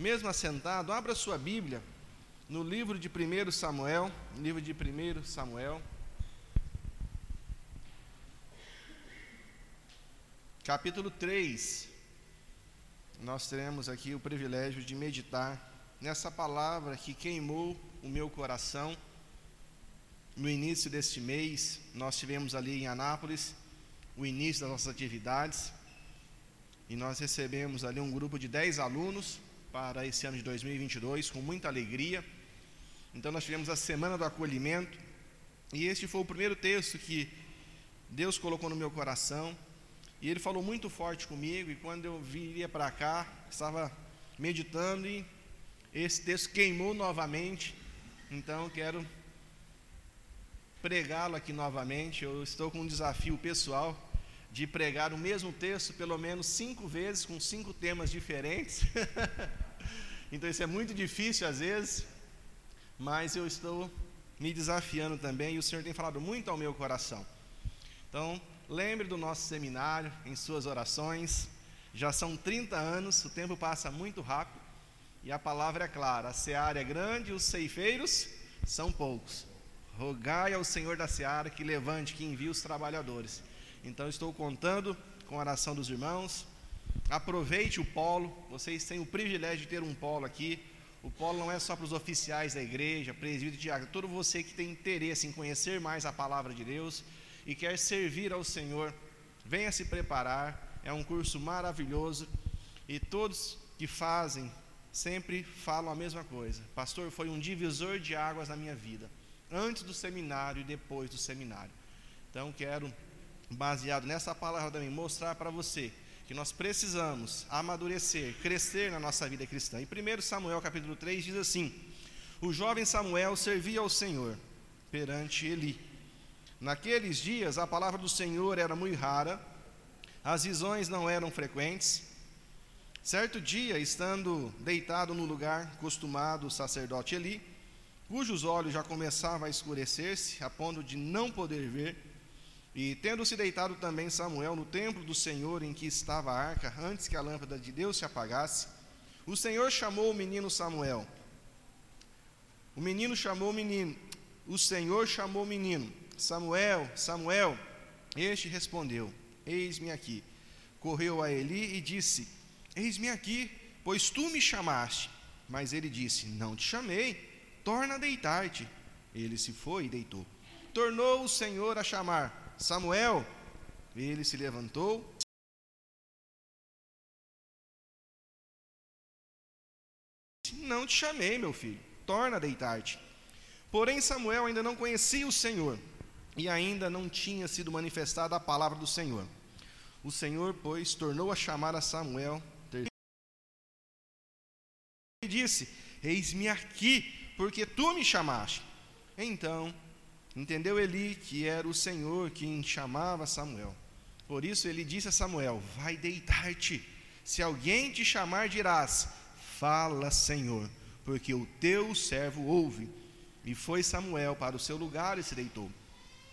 Mesmo assentado, abra sua Bíblia no livro de 1 Samuel, livro de 1 Samuel, capítulo 3. Nós teremos aqui o privilégio de meditar nessa palavra que queimou o meu coração. No início deste mês, nós tivemos ali em Anápolis o início das nossas atividades e nós recebemos ali um grupo de 10 alunos para esse ano de 2022 com muita alegria. Então nós tivemos a semana do acolhimento e este foi o primeiro texto que Deus colocou no meu coração e ele falou muito forte comigo, e quando eu viria para cá, estava meditando e esse texto queimou novamente. Então quero pregá-lo aqui novamente. Eu estou com um desafio pessoal de pregar o mesmo texto pelo menos cinco vezes, com cinco temas diferentes. então isso é muito difícil às vezes, mas eu estou me desafiando também e o Senhor tem falado muito ao meu coração. Então, Lembre do nosso seminário em suas orações. Já são 30 anos, o tempo passa muito rápido e a palavra é clara: a seara é grande os ceifeiros são poucos. Rogai ao Senhor da seara que levante, que envie os trabalhadores. Então, estou contando com a oração dos irmãos. Aproveite o polo, vocês têm o privilégio de ter um polo aqui. O polo não é só para os oficiais da igreja, presbítero, diácono, todo você que tem interesse em conhecer mais a palavra de Deus e quer servir ao Senhor, venha se preparar. É um curso maravilhoso e todos que fazem sempre falam a mesma coisa. Pastor, foi um divisor de águas na minha vida, antes do seminário e depois do seminário. Então, quero, baseado nessa palavra também, mostrar para você que nós precisamos amadurecer, crescer na nossa vida cristã. Em 1 Samuel capítulo 3 diz assim: O jovem Samuel servia ao Senhor perante Eli Naqueles dias a palavra do Senhor era muito rara, as visões não eram frequentes. Certo dia, estando deitado no lugar costumado o sacerdote Eli, cujos olhos já começavam a escurecer-se, a ponto de não poder ver, e tendo-se deitado também Samuel no templo do Senhor em que estava a arca, antes que a lâmpada de Deus se apagasse, o Senhor chamou o menino Samuel. O menino chamou o menino. O Senhor chamou o menino. Samuel, Samuel. Este respondeu: Eis-me aqui. Correu a Eli e disse: Eis-me aqui, pois tu me chamaste. Mas ele disse: Não te chamei, torna a deitar-te. Ele se foi e deitou. Tornou o Senhor a chamar: Samuel. Ele se levantou. Não te chamei, meu filho, torna a deitar-te. Porém, Samuel ainda não conhecia o Senhor e ainda não tinha sido manifestada a palavra do Senhor. O Senhor, pois, tornou a chamar a Samuel e disse: Eis-me aqui, porque tu me chamaste. Então, entendeu Eli que era o Senhor quem chamava Samuel. Por isso ele disse a Samuel: Vai deitar-te. Se alguém te chamar, dirás: Fala, Senhor, porque o teu servo ouve. E foi Samuel para o seu lugar e se deitou.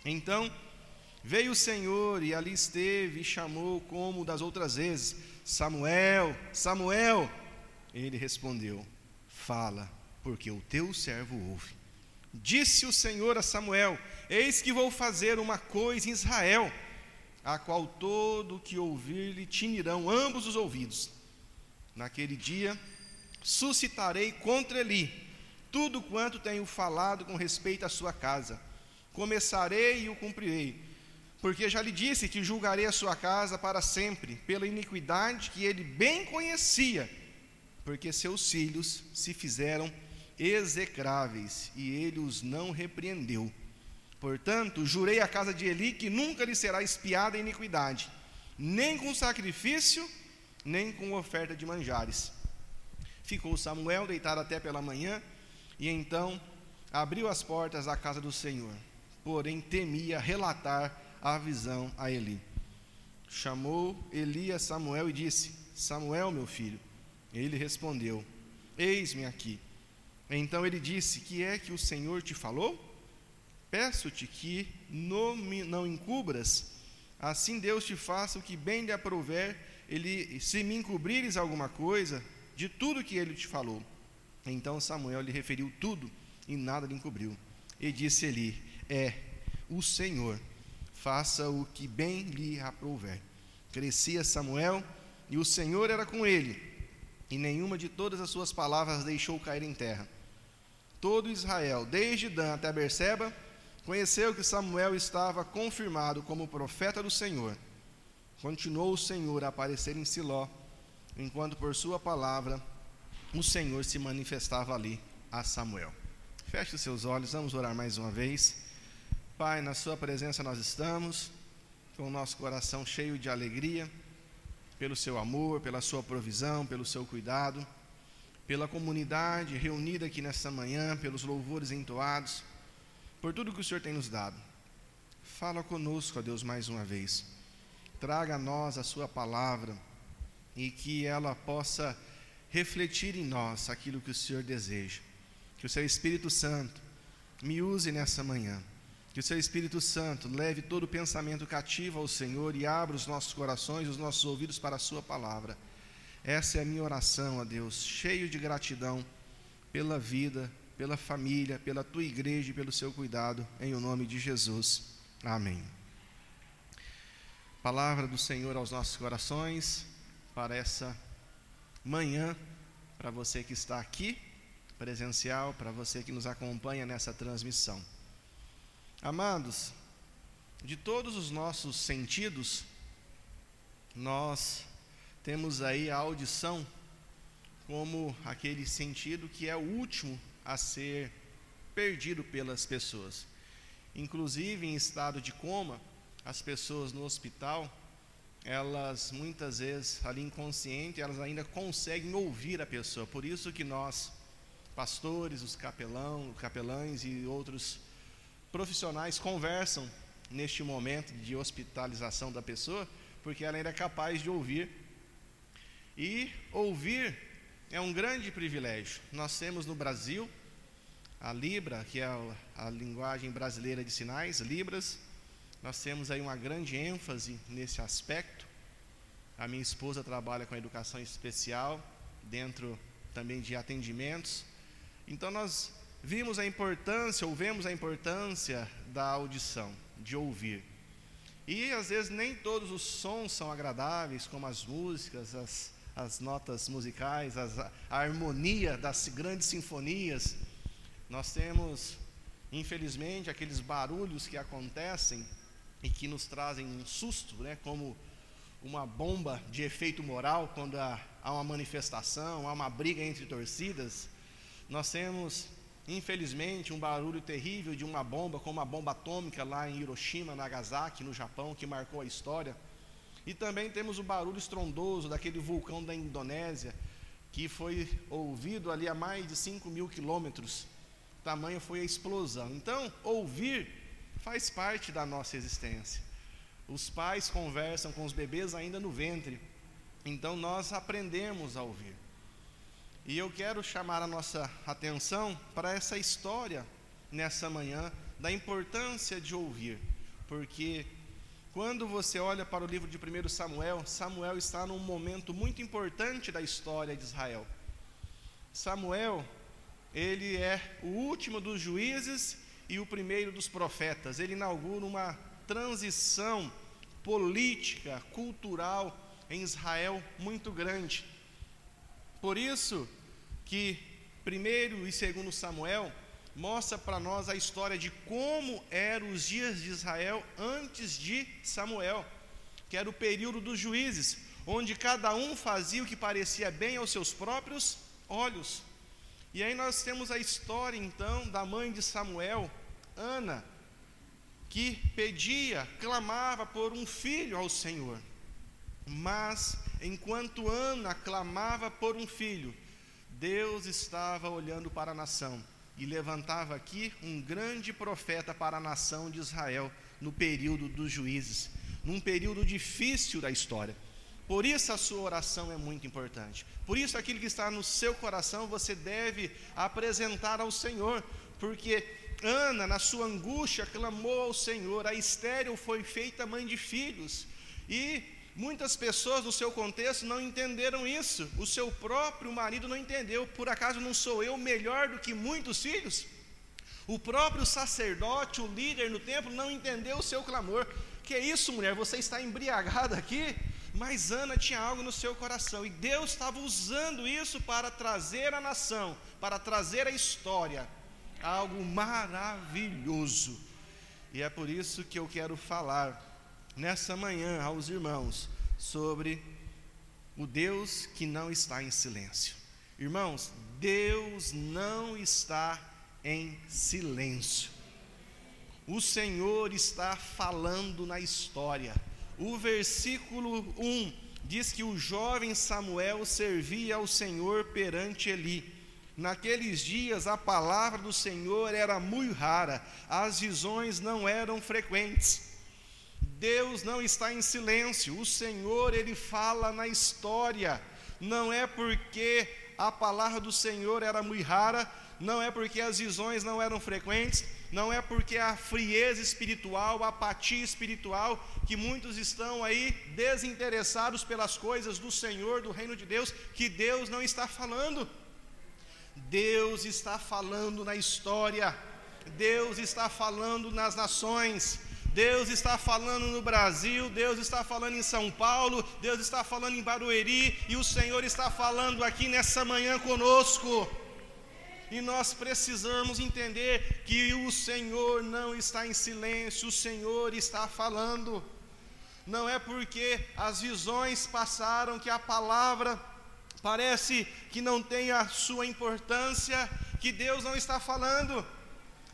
Então veio o Senhor e ali esteve e chamou como das outras vezes: Samuel, Samuel. Ele respondeu: Fala, porque o teu servo ouve. Disse o Senhor a Samuel: Eis que vou fazer uma coisa em Israel, a qual todo que ouvir-lhe tinirão ambos os ouvidos. Naquele dia suscitarei contra Eli tudo quanto tenho falado com respeito à sua casa começarei e o cumprirei. Porque já lhe disse que julgarei a sua casa para sempre, pela iniquidade que ele bem conhecia, porque seus filhos se fizeram execráveis, e ele os não repreendeu. Portanto, jurei à casa de Eli que nunca lhe será espiada a iniquidade, nem com sacrifício, nem com oferta de manjares. Ficou Samuel deitado até pela manhã, e então abriu as portas da casa do Senhor porém temia relatar a visão a Eli. Chamou Eli a Samuel e disse: Samuel, meu filho. Ele respondeu: Eis-me aqui. Então ele disse: Que é que o Senhor te falou? Peço-te que não, não encubras, assim Deus te faça o que bem lhe aprouver. Ele, se me encobrires alguma coisa, de tudo que ele te falou. Então Samuel lhe referiu tudo e nada lhe encobriu. E disse Eli: É o Senhor, faça o que bem lhe aprouver. Crescia Samuel e o Senhor era com ele, e nenhuma de todas as suas palavras deixou cair em terra. Todo Israel, desde Dan até Berseba, conheceu que Samuel estava confirmado como profeta do Senhor. Continuou o Senhor a aparecer em Siló, enquanto por sua palavra o Senhor se manifestava ali a Samuel. Feche os seus olhos, vamos orar mais uma vez. Pai, na Sua presença nós estamos, com o nosso coração cheio de alegria, pelo Seu amor, pela Sua provisão, pelo Seu cuidado, pela comunidade reunida aqui nesta manhã, pelos louvores entoados, por tudo que o Senhor tem nos dado. Fala conosco, ó Deus, mais uma vez. Traga a nós a Sua palavra e que ela possa refletir em nós aquilo que o Senhor deseja. Que o Seu Espírito Santo me use nessa manhã. Que o Seu Espírito Santo leve todo pensamento cativo ao Senhor e abra os nossos corações, os nossos ouvidos para a Sua palavra. Essa é a minha oração a Deus, cheio de gratidão pela vida, pela família, pela tua igreja e pelo seu cuidado, em o nome de Jesus. Amém. Palavra do Senhor aos nossos corações para essa manhã, para você que está aqui, presencial, para você que nos acompanha nessa transmissão. Amados, de todos os nossos sentidos, nós temos aí a audição como aquele sentido que é o último a ser perdido pelas pessoas. Inclusive em estado de coma, as pessoas no hospital elas muitas vezes ali inconsciente, elas ainda conseguem ouvir a pessoa. Por isso que nós, pastores, os capelão, capelães e outros profissionais conversam neste momento de hospitalização da pessoa, porque ela ainda é capaz de ouvir. E ouvir é um grande privilégio. Nós temos no Brasil a Libra, que é a, linguagem brasileira de sinais, Libras, nós temos aí uma grande ênfase nesse aspecto. A minha esposa trabalha com educação especial, dentro também de atendimentos. Então nós vimos a importância, ou vemos a importância da audição, de ouvir. E às vezes nem todos os sons são agradáveis, como as músicas, as, as notas musicais, as, a harmonia das grandes sinfonias. Nós temos, infelizmente, aqueles barulhos que acontecem e que nos trazem um susto, né, como uma bomba de efeito moral quando há, há uma manifestação, há uma briga entre torcidas. Nós temos, infelizmente, um barulho terrível de uma bomba, como a bomba atômica lá em Hiroshima, Nagasaki, no Japão, que marcou a história. E também temos o barulho estrondoso daquele vulcão da Indonésia, que foi ouvido ali a mais de 5 mil quilômetros. Tamanho foi a explosão. Então, ouvir faz parte da nossa existência. Os pais conversam com os bebês ainda no ventre, então nós aprendemos a ouvir. E eu quero chamar a nossa atenção para essa história nessa manhã da importância de ouvir, porque quando você olha para o livro de 1 Samuel, Samuel está num momento muito importante da história de Israel. Samuel, ele é o último dos juízes e o primeiro dos profetas. Ele inaugura uma transição política, cultural em Israel muito grande. Por isso que primeiro e segundo Samuel mostra para nós a história de como eram os dias de Israel antes de Samuel, que era o período dos juízes, onde cada um fazia o que parecia bem aos seus próprios olhos. E aí nós temos a história então da mãe de Samuel, Ana, que pedia, clamava por um filho ao Senhor. Mas enquanto Ana clamava por um filho, Deus estava olhando para a nação e levantava aqui um grande profeta para a nação de Israel no período dos juízes, num período difícil da história. Por isso a sua oração é muito importante. Por isso aquilo que está no seu coração você deve apresentar ao Senhor, porque Ana, na sua angústia, clamou ao Senhor. A estéril foi feita mãe de filhos. E muitas pessoas no seu contexto não entenderam isso. O seu próprio marido não entendeu. Por acaso não sou eu melhor do que muitos filhos? O próprio sacerdote, o líder no templo, não entendeu o seu clamor. Que isso, mulher? Você está embriagada aqui? Mas Ana tinha algo no seu coração e Deus estava usando isso para trazer a nação, para trazer a história, algo maravilhoso. E é por isso que eu quero falar nessa manhã aos irmãos sobre o Deus que não está em silêncio. Irmãos, Deus não está em silêncio. O Senhor está falando na história. O versículo 1 diz que o jovem Samuel servia ao Senhor perante Eli. Naqueles dias a palavra do Senhor era muito rara, as visões não eram frequentes. Deus não está em silêncio, o Senhor ele fala na história. Não é porque a palavra do Senhor era muito rara, não é porque as visões não eram frequentes, não é porque a frieza espiritual, a apatia espiritual, que muitos estão aí desinteressados pelas coisas do Senhor, do reino de Deus, que Deus não está falando. Deus está falando na história, Deus está falando nas nações, Deus está falando no Brasil, Deus está falando em São Paulo, Deus está falando em Barueri, e o Senhor está falando aqui nessa manhã conosco. E nós precisamos entender que o Senhor não está em silêncio, o Senhor está falando. Não é porque as visões passaram que a palavra parece que não tem a sua importância, que Deus não está falando.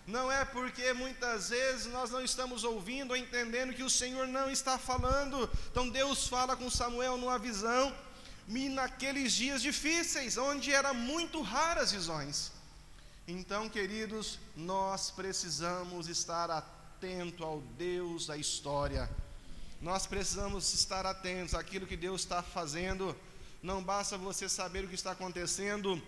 Não é porque muitas vezes nós não estamos ouvindo ou entendendo que o Senhor não está falando. Então Deus fala com Samuel numa visão, e naqueles dias difíceis, onde eram muito raras visões. Então, queridos, nós precisamos estar atento ao Deus da história. Nós precisamos estar atentos àquilo que Deus está fazendo. Não basta você saber o que está acontecendo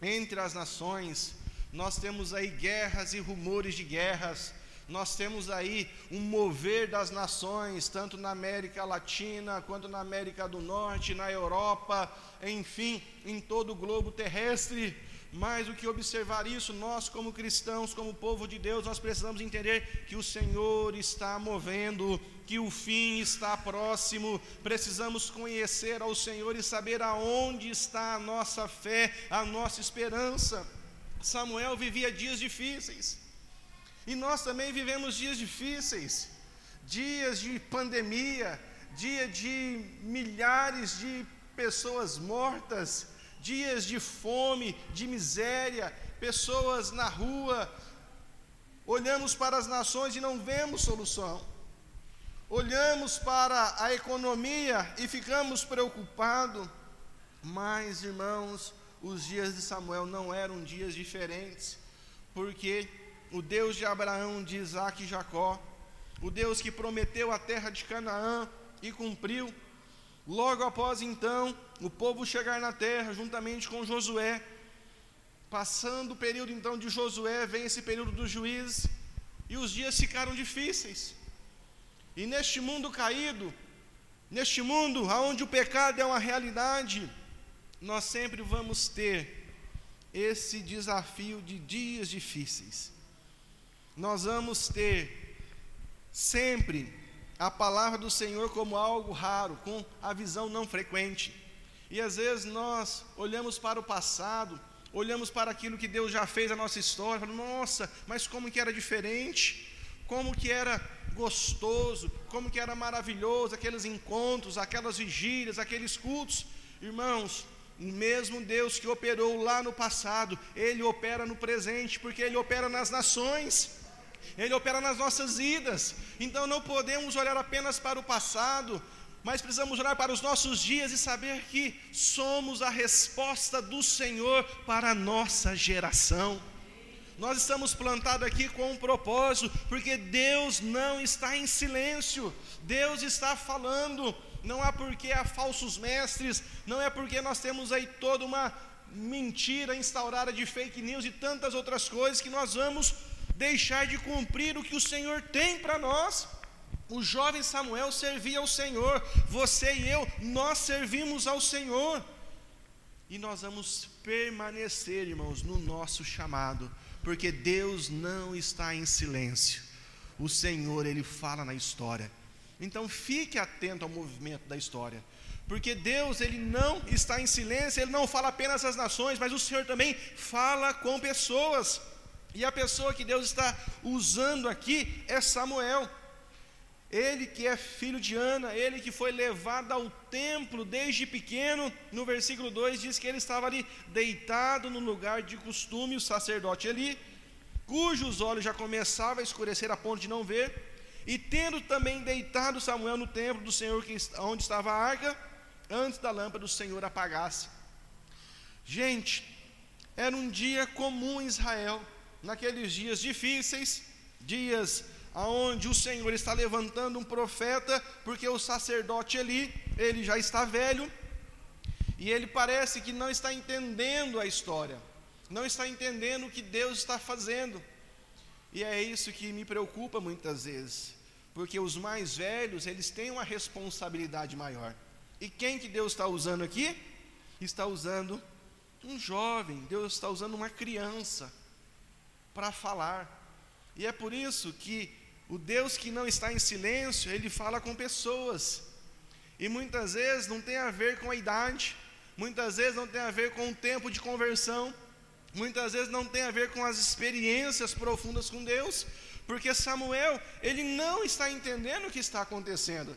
entre as nações. Nós temos aí guerras e rumores de guerras. Nós temos aí um mover das nações, tanto na América Latina, quanto na América do Norte, na Europa, enfim, em todo o globo terrestre mais do que observar isso, nós, como cristãos, como povo de Deus, nós precisamos entender que o Senhor está movendo, que o fim está próximo. Precisamos conhecer ao Senhor e saber aonde está a nossa fé, a nossa esperança. Samuel vivia dias difíceis, e nós também vivemos dias difíceis dias de pandemia, dia de milhares de pessoas mortas dias de fome, de miséria, pessoas na rua. Olhamos para as nações e não vemos solução. Olhamos para a economia e ficamos preocupados. Mas, irmãos, os dias de Samuel não eram dias diferentes, porque o Deus de Abraão, de Isaac e Jacó, o Deus que prometeu a terra de Canaã e cumpriu, Logo após então, o povo chegar na terra, juntamente com Josué, passando o período então de Josué, vem esse período dos juízes, e os dias ficaram difíceis. E neste mundo caído, neste mundo onde o pecado é uma realidade, nós sempre vamos ter esse desafio de dias difíceis. Nós vamos ter sempre a palavra do Senhor como algo raro, com a visão não frequente. E às vezes nós olhamos para o passado, olhamos para aquilo que Deus já fez na nossa história, falamos, nossa, mas como que era diferente, como que era gostoso, como que era maravilhoso aqueles encontros, aquelas vigílias, aqueles cultos. Irmãos, o mesmo Deus que operou lá no passado, Ele opera no presente, porque Ele opera nas nações. Ele opera nas nossas vidas. Então não podemos olhar apenas para o passado, mas precisamos olhar para os nossos dias e saber que somos a resposta do Senhor para a nossa geração. Nós estamos plantados aqui com um propósito, porque Deus não está em silêncio, Deus está falando. Não é porque há falsos mestres, não é porque nós temos aí toda uma mentira instaurada de fake news e tantas outras coisas que nós vamos deixar de cumprir o que o Senhor tem para nós. O jovem Samuel servia ao Senhor, você e eu, nós servimos ao Senhor. E nós vamos permanecer, irmãos, no nosso chamado, porque Deus não está em silêncio. O Senhor, Ele fala na história. Então fique atento ao movimento da história. Porque Deus, Ele não está em silêncio, Ele não fala apenas às nações, mas o Senhor também fala com pessoas. E a pessoa que Deus está usando aqui é Samuel. Ele que é filho de Ana, ele que foi levado ao templo desde pequeno, no versículo 2 diz que ele estava ali deitado no lugar de costume, o sacerdote ali, cujos olhos já começavam a escurecer a ponto de não ver, e tendo também deitado Samuel no templo do Senhor, que, onde estava a arca, antes da lâmpada do Senhor apagasse. Gente, era um dia comum em Israel, naqueles dias difíceis, dias aonde o Senhor está levantando um profeta, porque o sacerdote ali, ele já está velho, e ele parece que não está entendendo a história, não está entendendo o que Deus está fazendo. E é isso que me preocupa muitas vezes, porque os mais velhos, eles têm uma responsabilidade maior. E quem que Deus está usando aqui? Está usando um jovem, Deus está usando uma criança para falar. E é por isso que o Deus que não está em silêncio, ele fala com pessoas. E muitas vezes não tem a ver com a idade, muitas vezes não tem a ver com o tempo de conversão, muitas vezes não tem a ver com as experiências profundas com Deus, porque Samuel, ele não está entendendo o que está acontecendo.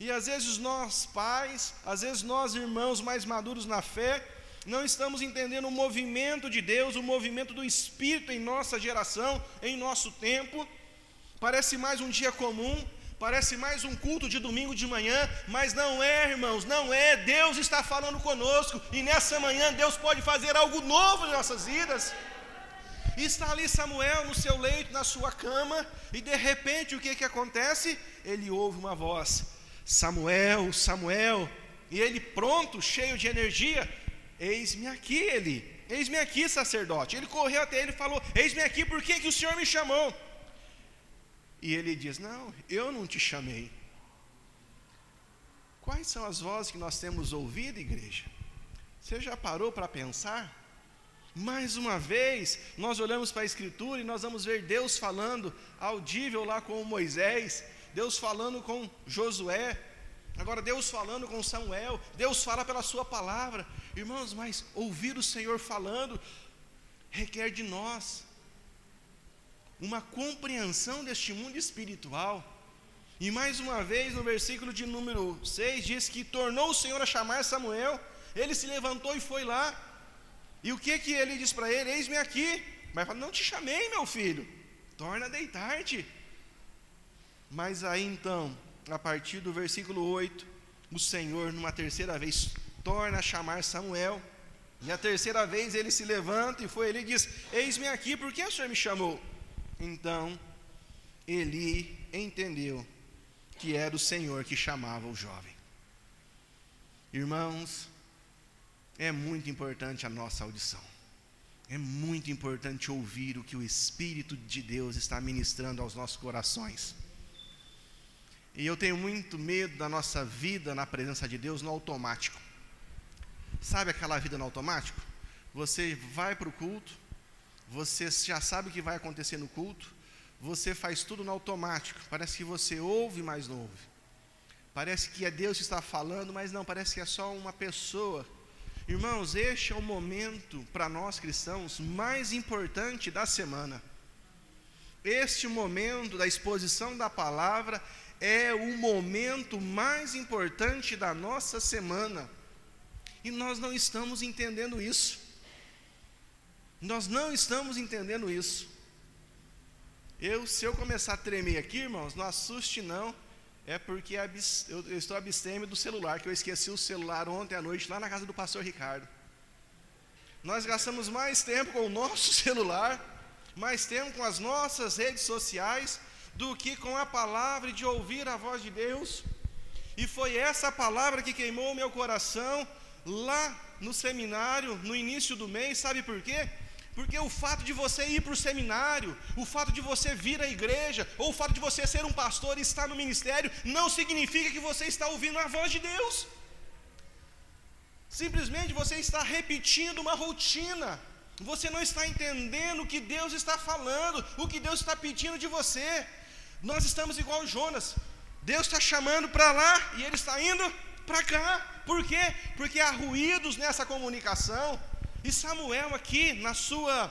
E às vezes nós pais, às vezes nós irmãos mais maduros na fé, não estamos entendendo o movimento de Deus, o movimento do Espírito em nossa geração, em nosso tempo, Parece mais um dia comum, parece mais um culto de domingo de manhã, mas não é, irmãos, não é. Deus está falando conosco e nessa manhã Deus pode fazer algo novo em nossas vidas. E está ali Samuel no seu leito, na sua cama, e de repente o que, que acontece? Ele ouve uma voz: Samuel, Samuel, e ele pronto, cheio de energia, eis-me aqui, ele, eis-me aqui, sacerdote. Ele correu até ele e falou: Eis-me aqui, por que, que o Senhor me chamou? E ele diz: Não, eu não te chamei. Quais são as vozes que nós temos ouvido, igreja? Você já parou para pensar? Mais uma vez, nós olhamos para a Escritura e nós vamos ver Deus falando audível lá com Moisés, Deus falando com Josué, agora Deus falando com Samuel, Deus fala pela Sua palavra. Irmãos, mas ouvir o Senhor falando requer de nós uma compreensão deste mundo espiritual. E mais uma vez, no versículo de número 6, diz que tornou o Senhor a chamar Samuel, ele se levantou e foi lá. E o que que ele diz para ele? Eis-me aqui. Mas fala, não te chamei, meu filho, torna a deitar-te. Mas aí então, a partir do versículo 8, o Senhor, numa terceira vez, torna a chamar Samuel. E a terceira vez ele se levanta e foi ele e diz: Eis-me aqui, por que o Senhor me chamou? Então, Eli entendeu que era o Senhor que chamava o jovem. Irmãos, é muito importante a nossa audição. É muito importante ouvir o que o Espírito de Deus está ministrando aos nossos corações. E eu tenho muito medo da nossa vida na presença de Deus no automático. Sabe aquela vida no automático? Você vai para o culto, você já sabe o que vai acontecer no culto, você faz tudo no automático, parece que você ouve, mas não ouve. Parece que é Deus que está falando, mas não, parece que é só uma pessoa. Irmãos, este é o momento para nós cristãos mais importante da semana. Este momento da exposição da palavra é o momento mais importante da nossa semana. E nós não estamos entendendo isso. Nós não estamos entendendo isso. Eu, se eu começar a tremer aqui, irmãos, não assuste não. É porque eu, estou abstêmio do celular, que eu esqueci o celular ontem à noite lá na casa do pastor Ricardo. Nós gastamos mais tempo com o nosso celular, mais tempo com as nossas redes sociais, do que com a palavra de ouvir a voz de Deus. E foi essa palavra que queimou o meu coração lá no seminário, no início do mês, sabe por quê? Porque o fato de você ir para o seminário, o fato de você vir à igreja, ou o fato de você ser um pastor e estar no ministério, não significa que você está ouvindo a voz de Deus. Simplesmente você está repetindo uma rotina. Você não está entendendo o que Deus está falando, o que Deus está pedindo de você. Nós estamos igual Jonas. Deus está chamando para lá e ele está indo para cá. Por quê? Porque há ruídos nessa comunicação. E Samuel, aqui, na sua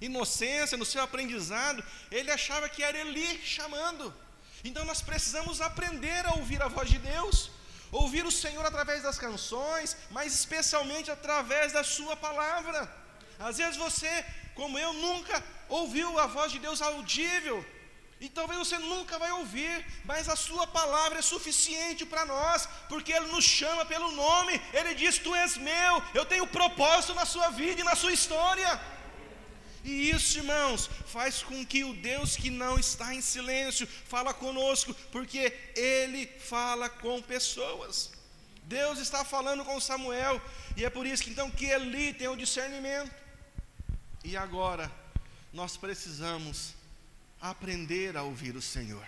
inocência, no seu aprendizado, ele achava que era Eli chamando. Então nós precisamos aprender a ouvir a voz de Deus, ouvir o Senhor através das canções, mas especialmente através da Sua palavra. Às vezes você, como eu, nunca ouviu a voz de Deus audível, e talvez você nunca vai ouvir, mas a sua palavra é suficiente para nós, porque Ele nos chama pelo nome, Ele diz: Tu és meu, eu tenho propósito na sua vida e na sua história. E isso, irmãos, faz com que o Deus que não está em silêncio fala conosco, porque Ele fala com pessoas. Deus está falando com Samuel, e é por isso que então que Eli tem o discernimento. E agora nós precisamos aprender a ouvir o Senhor.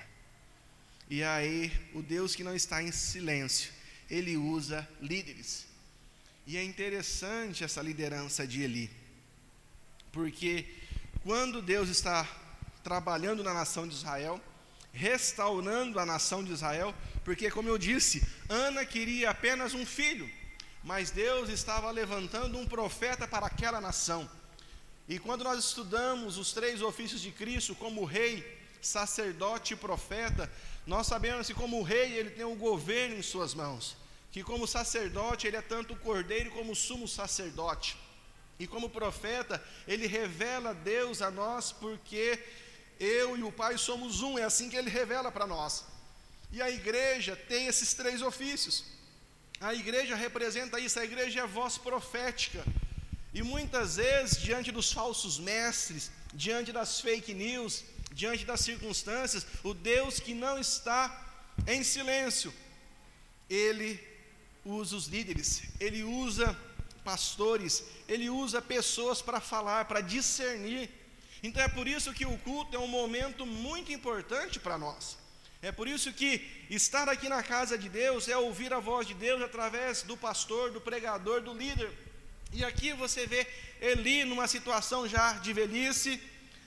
E aí, o Deus que não está em silêncio, ele usa líderes. E é interessante essa liderança de Eli, porque quando Deus está trabalhando na nação de Israel, restaurando a nação de Israel, porque, como eu disse, Ana queria apenas um filho, mas Deus estava levantando um profeta para aquela nação. E quando nós estudamos os três ofícios de Cristo, como rei, sacerdote e profeta, nós sabemos que como rei ele tem o governo em suas mãos, que como sacerdote ele é tanto o cordeiro como o sumo sacerdote. E como profeta, ele revela Deus a nós, porque eu e o Pai somos um, é assim que ele revela para nós. E a igreja tem esses três ofícios. A igreja representa isso, a igreja é voz profética. E muitas vezes, diante dos falsos mestres, diante das fake news, diante das circunstâncias, o Deus que não está em silêncio, ele usa os líderes, ele usa pastores, ele usa pessoas para falar, para discernir. Então é por isso que o culto é um momento muito importante para nós. É por isso que estar aqui na casa de Deus é ouvir a voz de Deus através do pastor, do pregador, do líder. E aqui você vê Eli numa situação já de velhice,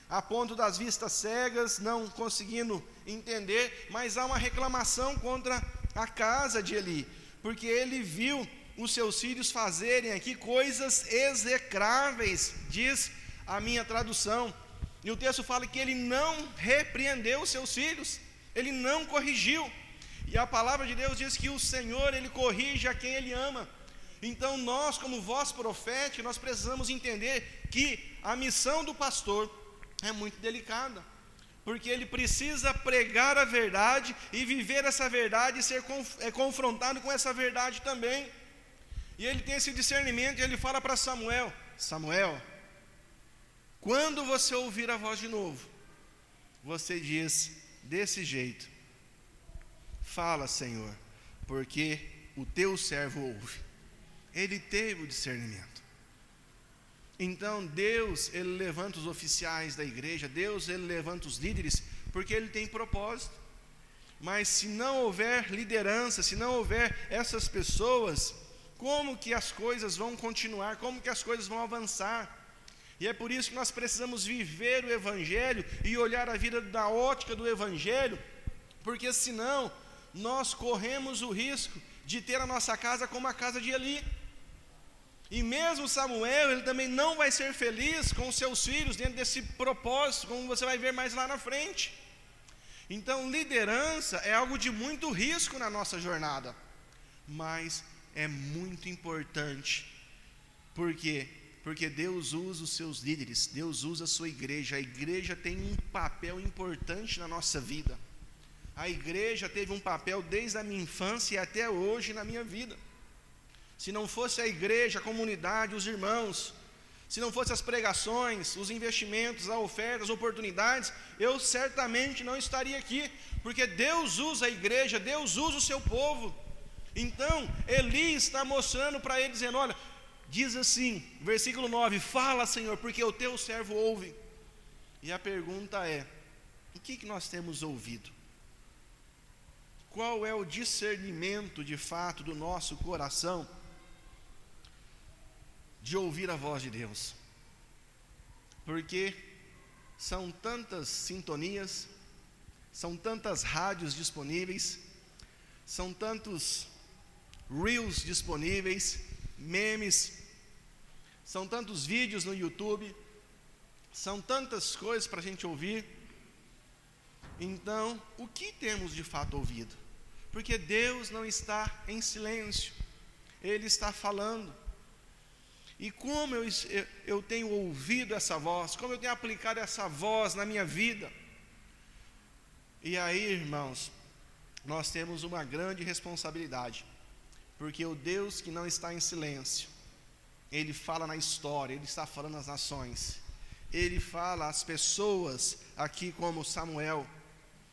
a ponto das vistas cegas, não conseguindo entender, mas há uma reclamação contra a casa de Eli, porque ele viu os seus filhos fazerem aqui coisas execráveis, diz a minha tradução. E o texto fala que ele não repreendeu os seus filhos, ele não corrigiu. E a palavra de Deus diz que o Senhor, ele corrige a quem ele ama. Então, nós, como voz profética, nós precisamos entender que a missão do pastor é muito delicada, porque ele precisa pregar a verdade e viver essa verdade e ser conf é, confrontado com essa verdade também. E ele tem esse discernimento e ele fala para Samuel: Samuel, quando você ouvir a voz de novo, você diz desse jeito: Fala, Senhor, porque o teu servo ouve ele teve o discernimento. Então Deus, ele levanta os oficiais da igreja, Deus, ele levanta os líderes, porque ele tem propósito. Mas se não houver liderança, se não houver essas pessoas, como que as coisas vão continuar? Como que as coisas vão avançar? E é por isso que nós precisamos viver o Evangelho e olhar a vida da ótica do Evangelho, porque senão nós corremos o risco de ter a nossa casa como a casa de Eli. E mesmo Samuel, ele também não vai ser feliz com seus filhos dentro desse propósito, como você vai ver mais lá na frente. Então, liderança é algo de muito risco na nossa jornada, mas é muito importante. Por quê? Porque Deus usa os seus líderes, Deus usa a sua igreja. A igreja tem um papel importante na nossa vida. A igreja teve um papel desde a minha infância até hoje na minha vida se não fosse a igreja, a comunidade, os irmãos, se não fosse as pregações, os investimentos, a oferta, as oportunidades, eu certamente não estaria aqui, porque Deus usa a igreja, Deus usa o seu povo. Então, Eli está mostrando para ele, dizendo: Olha, diz assim, versículo 9: Fala, Senhor, porque o teu servo ouve. E a pergunta é: o que, que nós temos ouvido? Qual é o discernimento de fato do nosso coração de ouvir a voz de Deus? Porque são tantas sintonias, são tantas rádios disponíveis, são tantos reels disponíveis, memes, são tantos vídeos no YouTube, são tantas coisas para a gente ouvir. Então, o que temos de fato ouvido? Porque Deus não está em silêncio, Ele está falando. E como eu, eu tenho ouvido essa voz, como eu tenho aplicado essa voz na minha vida. E aí, irmãos, nós temos uma grande responsabilidade, porque o Deus que não está em silêncio, Ele fala na história, Ele está falando às nações, Ele fala às pessoas, aqui como Samuel,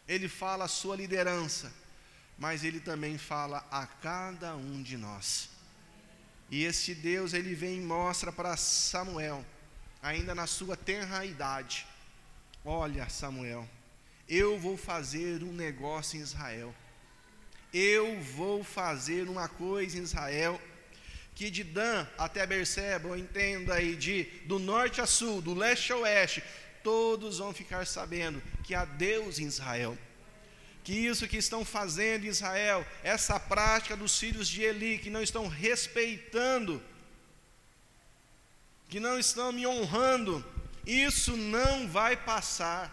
Ele fala à sua liderança, mas Ele também fala a cada um de nós. E esse Deus, ele vem e mostra para Samuel, ainda na sua tenra idade: Olha, Samuel, eu vou fazer um negócio em Israel. Eu vou fazer uma coisa em Israel que de Dan até Berseba, eu entendo aí de do norte a sul, do leste a oeste, todos vão ficar sabendo que há Deus em Israel que isso que estão fazendo Israel, essa prática dos filhos de Eli, que não estão respeitando, que não estão me honrando, isso não vai passar.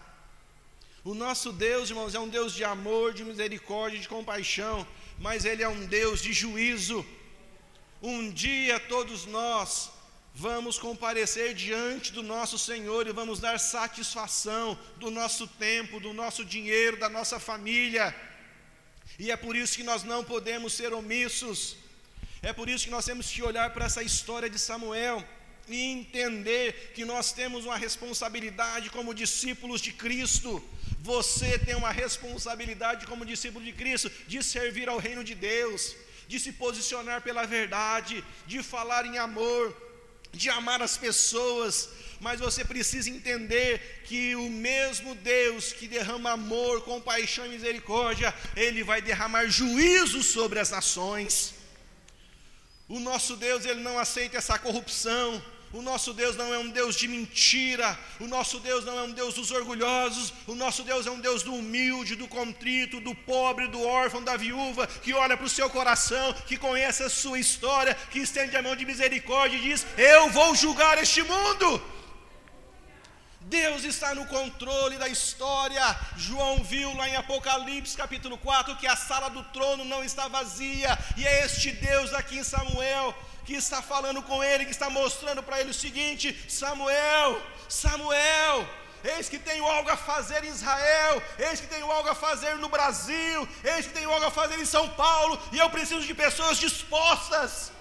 O nosso Deus, irmãos, é um Deus de amor, de misericórdia, de compaixão, mas Ele é um Deus de juízo. Um dia todos nós vamos comparecer diante do nosso Senhor e vamos dar satisfação do nosso tempo, do nosso dinheiro, da nossa família. E é por isso que nós não podemos ser omissos. É por isso que nós temos que olhar para essa história de Samuel e entender que nós temos uma responsabilidade como discípulos de Cristo. Você tem uma responsabilidade como discípulo de Cristo de servir ao reino de Deus, de se posicionar pela verdade, de falar em amor, de amar as pessoas, mas você precisa entender que o mesmo Deus que derrama amor, compaixão e misericórdia, Ele vai derramar juízo sobre as nações. O nosso Deus, Ele não aceita essa corrupção, o nosso Deus não é um Deus de mentira, o nosso Deus não é um Deus dos orgulhosos, o nosso Deus é um Deus do humilde, do contrito, do pobre, do órfão, da viúva, que olha para o seu coração, que conhece a sua história, que estende a mão de misericórdia e diz: Eu vou julgar este mundo. Deus está no controle da história. João viu lá em Apocalipse capítulo 4 que a sala do trono não está vazia, e é este Deus aqui em Samuel que está falando com ele, que está mostrando para ele o seguinte: Samuel, Samuel, eis que tenho algo a fazer em Israel, eis que tenho algo a fazer no Brasil, eis que tenho algo a fazer em São Paulo, e eu preciso de pessoas dispostas.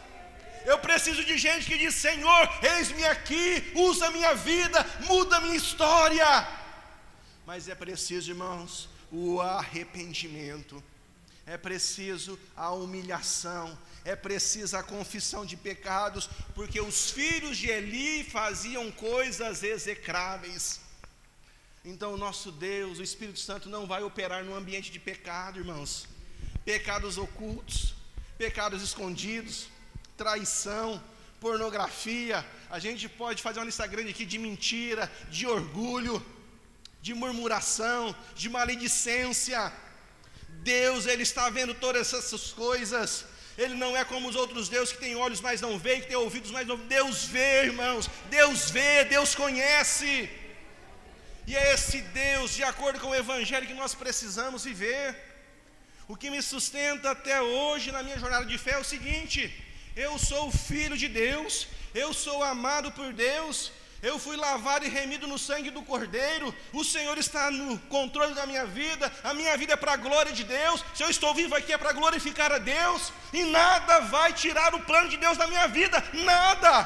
Eu preciso de gente que diz: Senhor, eis-me aqui, usa minha vida, muda minha história. Mas é preciso, irmãos, o arrependimento, é preciso a humilhação, é precisa a confissão de pecados, porque os filhos de Eli faziam coisas execráveis. Então, o nosso Deus, o Espírito Santo, não vai operar no ambiente de pecado, irmãos. Pecados ocultos, pecados escondidos, traição, pornografia. A gente pode fazer uma lista grande aqui de mentira, de orgulho, de murmuração, de maledicência. Deus, Ele está vendo todas essas coisas ele não é como os outros deuses que têm olhos, mas não vê, que têm ouvidos, mas não Deus vê, irmãos. Deus vê, Deus conhece. E é esse Deus, de acordo com o Evangelho, que nós precisamos viver. O que me sustenta até hoje na minha jornada de fé é o seguinte: eu sou filho de Deus, eu sou amado por Deus, eu fui lavado e remido no sangue do Cordeiro, o Senhor está no controle da minha vida, a minha vida é para a glória de Deus, se eu estou vivo aqui é para glorificar a Deus, e nada vai tirar o plano de Deus da minha vida, nada,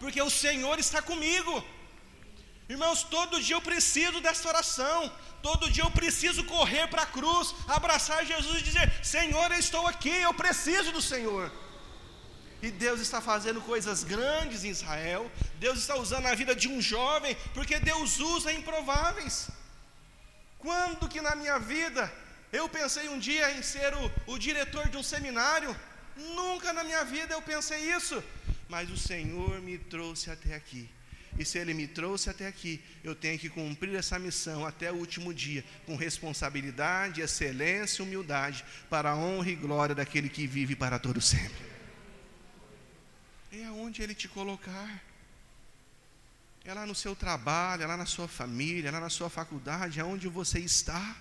porque o Senhor está comigo. Irmãos, todo dia eu preciso dessa oração, todo dia eu preciso correr para a cruz, abraçar Jesus e dizer: Senhor, eu estou aqui, eu preciso do Senhor. E Deus está fazendo coisas grandes em Israel. Deus está usando a vida de um jovem, porque Deus usa improváveis. Quando que na minha vida eu pensei um dia em ser o, o diretor de um seminário? Nunca na minha vida eu pensei isso. Mas o Senhor me trouxe até aqui. E se Ele me trouxe até aqui, eu tenho que cumprir essa missão até o último dia, com responsabilidade, excelência e humildade, para a honra e glória daquele que vive para todo sempre. É aonde Ele te colocar. É lá no seu trabalho, é lá na sua família, é lá na sua faculdade, é onde você está.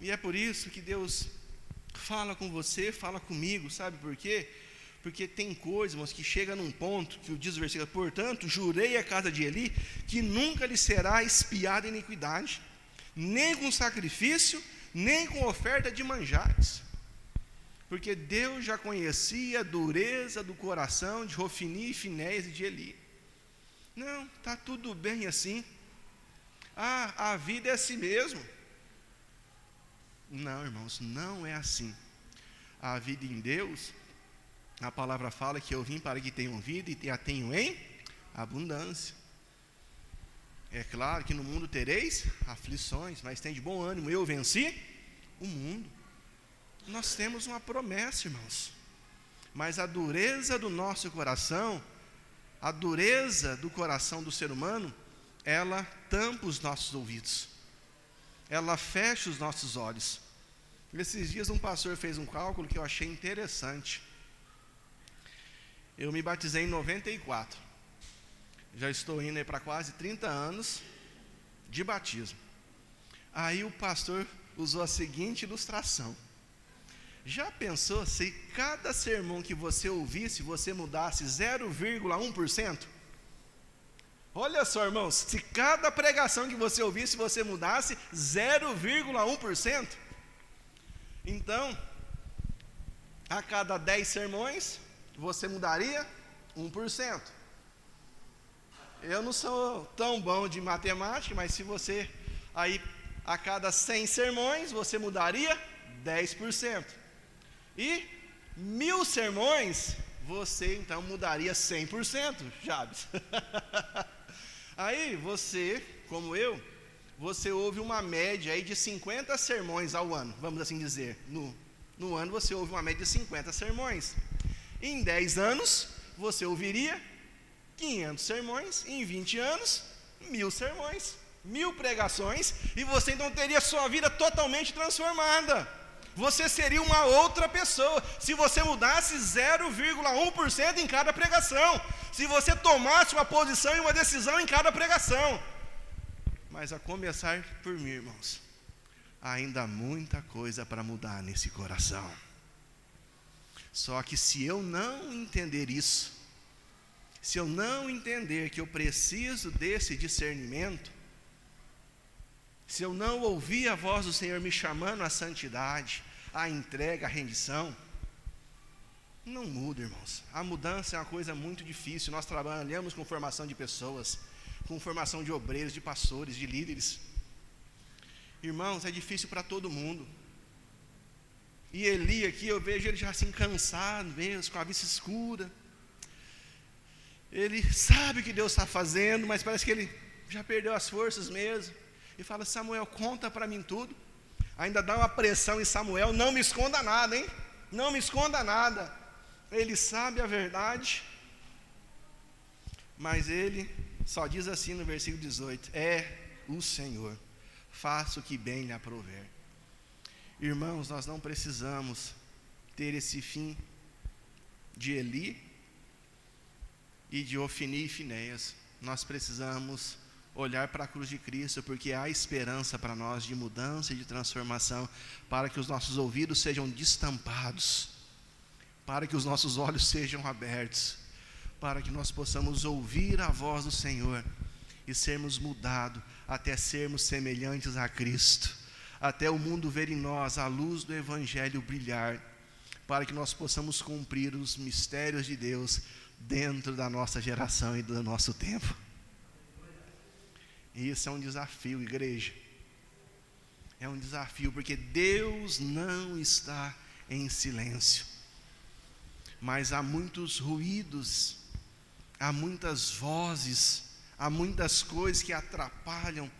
E é por isso que Deus fala com você, fala comigo, sabe por quê? Porque tem coisas, mas que chega num ponto que o diz o versículo, portanto, jurei a casa de Eli que nunca lhe será espiada iniquidade, nem com sacrifício, nem com oferta de manjares. Porque Deus já conhecia a dureza do coração de Rofini, Finés e de Eli. Não, está tudo bem assim. Ah, a vida é assim mesmo. Não, irmãos, não é assim. A vida em Deus a palavra fala que eu vim para que tenham vida e a tenham em abundância. É claro que no mundo tereis aflições, mas tem de bom ânimo, eu venci o mundo. Nós temos uma promessa, irmãos. Mas a dureza do nosso coração, a dureza do coração do ser humano, ela tampa os nossos ouvidos. Ela fecha os nossos olhos. Esses dias um pastor fez um cálculo que eu achei interessante. Eu me batizei em 94. Já estou indo para quase 30 anos de batismo. Aí o pastor usou a seguinte ilustração. Já pensou se cada sermão que você ouvisse, você mudasse 0,1%? Olha só, irmãos, se cada pregação que você ouvisse, você mudasse 0,1%. Então, a cada 10 sermões, você mudaria 1%. Eu não sou tão bom de matemática, mas se você aí a cada 100 sermões você mudaria 10%. E mil sermões você então mudaria 100%, Jabes. aí você, como eu, você ouve uma média aí de 50 sermões ao ano, vamos assim dizer. No, no ano você ouve uma média de 50 sermões. Em 10 anos, você ouviria 500 sermões, em 20 anos, mil sermões, mil pregações, e você então teria sua vida totalmente transformada. Você seria uma outra pessoa se você mudasse 0,1% em cada pregação, se você tomasse uma posição e uma decisão em cada pregação. Mas a começar por mim, irmãos, ainda há muita coisa para mudar nesse coração. Só que se eu não entender isso, se eu não entender que eu preciso desse discernimento, se eu não ouvir a voz do Senhor me chamando à santidade, à entrega, à rendição, não muda, irmãos. A mudança é uma coisa muito difícil. Nós trabalhamos com formação de pessoas, com formação de obreiros, de pastores, de líderes. Irmãos, é difícil para todo mundo. E Eli aqui, eu vejo ele já assim cansado mesmo, com a vista escura. Ele sabe o que Deus está fazendo, mas parece que ele já perdeu as forças mesmo. E fala: Samuel, conta para mim tudo. Ainda dá uma pressão em Samuel: não me esconda nada, hein? Não me esconda nada. Ele sabe a verdade, mas ele só diz assim no versículo 18: É o Senhor, faça o que bem lhe aprover. Irmãos, nós não precisamos ter esse fim de Eli e de Ofini e Finéias. Nós precisamos olhar para a cruz de Cristo, porque há esperança para nós de mudança e de transformação, para que os nossos ouvidos sejam destampados, para que os nossos olhos sejam abertos, para que nós possamos ouvir a voz do Senhor e sermos mudados até sermos semelhantes a Cristo até o mundo ver em nós a luz do Evangelho brilhar, para que nós possamos cumprir os mistérios de Deus dentro da nossa geração e do nosso tempo. E isso é um desafio, igreja. É um desafio, porque Deus não está em silêncio. mas há muitos ruídos, há muitas vozes, há muitas coisas que atrapalham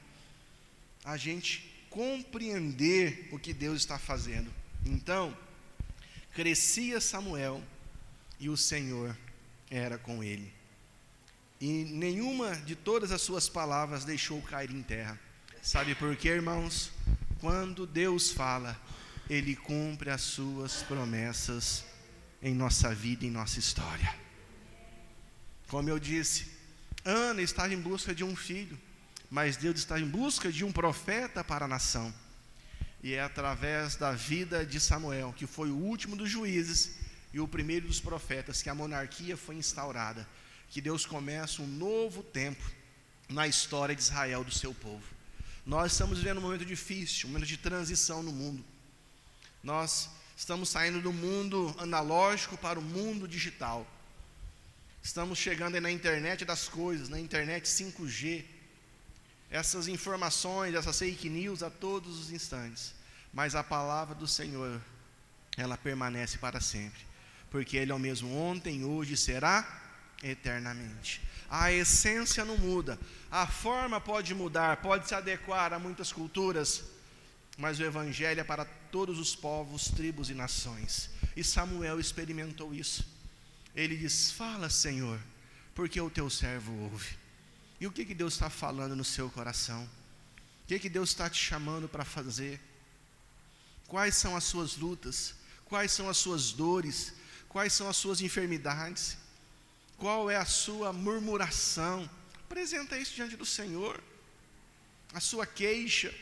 a gente compreender o que Deus está fazendo. Então, crescia Samuel e o Senhor era com ele. E nenhuma de todas as suas palavras deixou cair em terra. Sabe por quê, irmãos? Quando Deus fala, Ele cumpre as suas promessas em nossa vida, em nossa história. Como eu disse, Ana estava em busca de um filho, mas Deus está em busca de um profeta para a nação. E é através da vida de Samuel, que foi o último dos juízes e o primeiro dos profetas, que a monarquia foi instaurada, que Deus começa um novo tempo na história de Israel, do seu povo. Nós estamos vivendo um momento difícil, um momento de transição no mundo. Nós estamos saindo do mundo analógico para o mundo digital. Estamos chegando aí na internet das coisas, na internet 5G, essas informações, essas fake news a todos os instantes. Mas a palavra do Senhor, ela permanece para sempre, porque Ele é o mesmo ontem, hoje será eternamente. A essência não muda, a forma pode mudar, pode se adequar a muitas culturas, mas o Evangelho é para todos os povos, tribos e nações. E Samuel experimentou isso. Ele diz: Fala, Senhor, porque o teu servo ouve. E o que, que Deus está falando no seu coração? O que, que Deus está te chamando para fazer? Quais são as suas lutas? Quais são as suas dores? Quais são as suas enfermidades? Qual é a sua murmuração? Apresenta isso diante do Senhor, a sua queixa.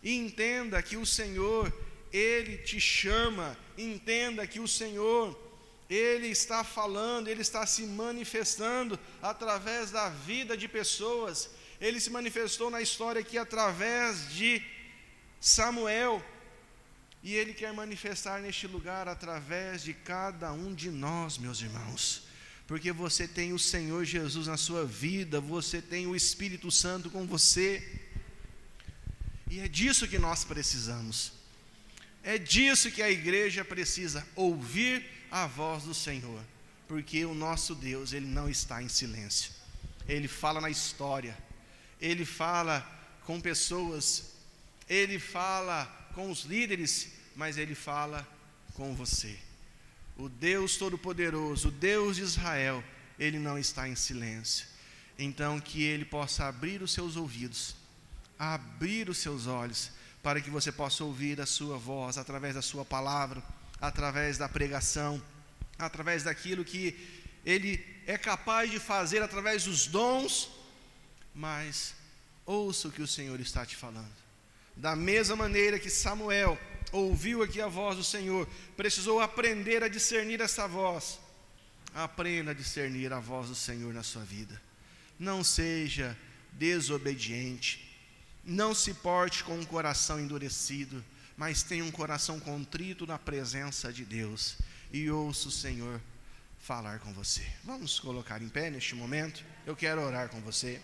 E entenda que o Senhor, Ele te chama, entenda que o Senhor, ele está falando, Ele está se manifestando através da vida de pessoas. Ele se manifestou na história aqui através de Samuel. E Ele quer manifestar neste lugar através de cada um de nós, meus irmãos. Porque você tem o Senhor Jesus na sua vida, você tem o Espírito Santo com você. E é disso que nós precisamos. É disso que a igreja precisa ouvir a voz do Senhor, porque o nosso Deus, ele não está em silêncio. Ele fala na história, ele fala com pessoas, ele fala com os líderes, mas ele fala com você. O Deus Todo-Poderoso, o Deus de Israel, ele não está em silêncio. Então, que ele possa abrir os seus ouvidos, abrir os seus olhos, para que você possa ouvir a sua voz através da sua palavra através da pregação, através daquilo que ele é capaz de fazer através dos dons, mas ouça o que o Senhor está te falando. Da mesma maneira que Samuel ouviu aqui a voz do Senhor, precisou aprender a discernir essa voz. Aprenda a discernir a voz do Senhor na sua vida. Não seja desobediente. Não se porte com um coração endurecido mas tenha um coração contrito na presença de Deus e ouça o Senhor falar com você. Vamos colocar em pé neste momento. Eu quero orar com você.